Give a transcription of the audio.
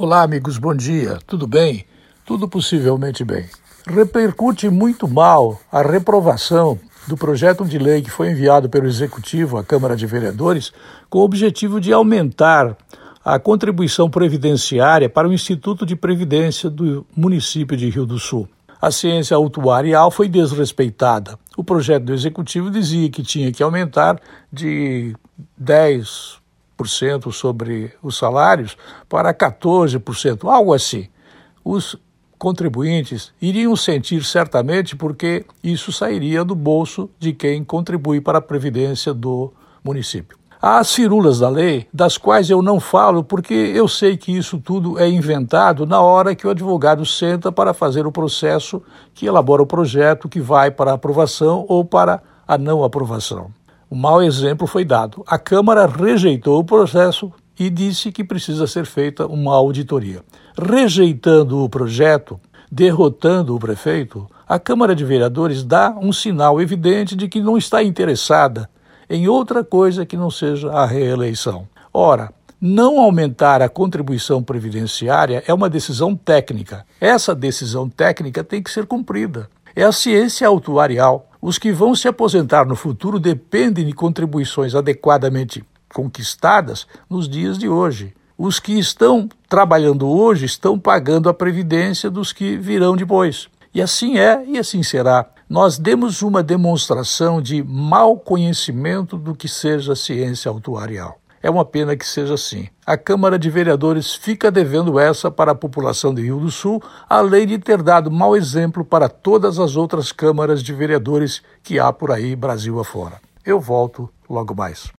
Olá, amigos, bom dia. Tudo bem? Tudo possivelmente bem. Repercute muito mal a reprovação do projeto de lei que foi enviado pelo Executivo à Câmara de Vereadores com o objetivo de aumentar a contribuição previdenciária para o Instituto de Previdência do município de Rio do Sul. A ciência autuarial foi desrespeitada. O projeto do Executivo dizia que tinha que aumentar de 10 sobre os salários para 14%, algo assim. Os contribuintes iriam sentir certamente porque isso sairia do bolso de quem contribui para a previdência do município. Há as firulas da lei, das quais eu não falo porque eu sei que isso tudo é inventado na hora que o advogado senta para fazer o processo que elabora o projeto que vai para aprovação ou para a não aprovação. Um mau exemplo foi dado. A Câmara rejeitou o processo e disse que precisa ser feita uma auditoria. Rejeitando o projeto, derrotando o prefeito, a Câmara de Vereadores dá um sinal evidente de que não está interessada em outra coisa que não seja a reeleição. Ora, não aumentar a contribuição previdenciária é uma decisão técnica. Essa decisão técnica tem que ser cumprida. É a ciência autuarial os que vão se aposentar no futuro dependem de contribuições adequadamente conquistadas nos dias de hoje. Os que estão trabalhando hoje estão pagando a previdência dos que virão depois. E assim é e assim será. Nós demos uma demonstração de mau conhecimento do que seja ciência autuarial. É uma pena que seja assim. A Câmara de Vereadores fica devendo essa para a população de Rio do Sul, além de ter dado mau exemplo para todas as outras câmaras de vereadores que há por aí Brasil afora. Eu volto logo mais.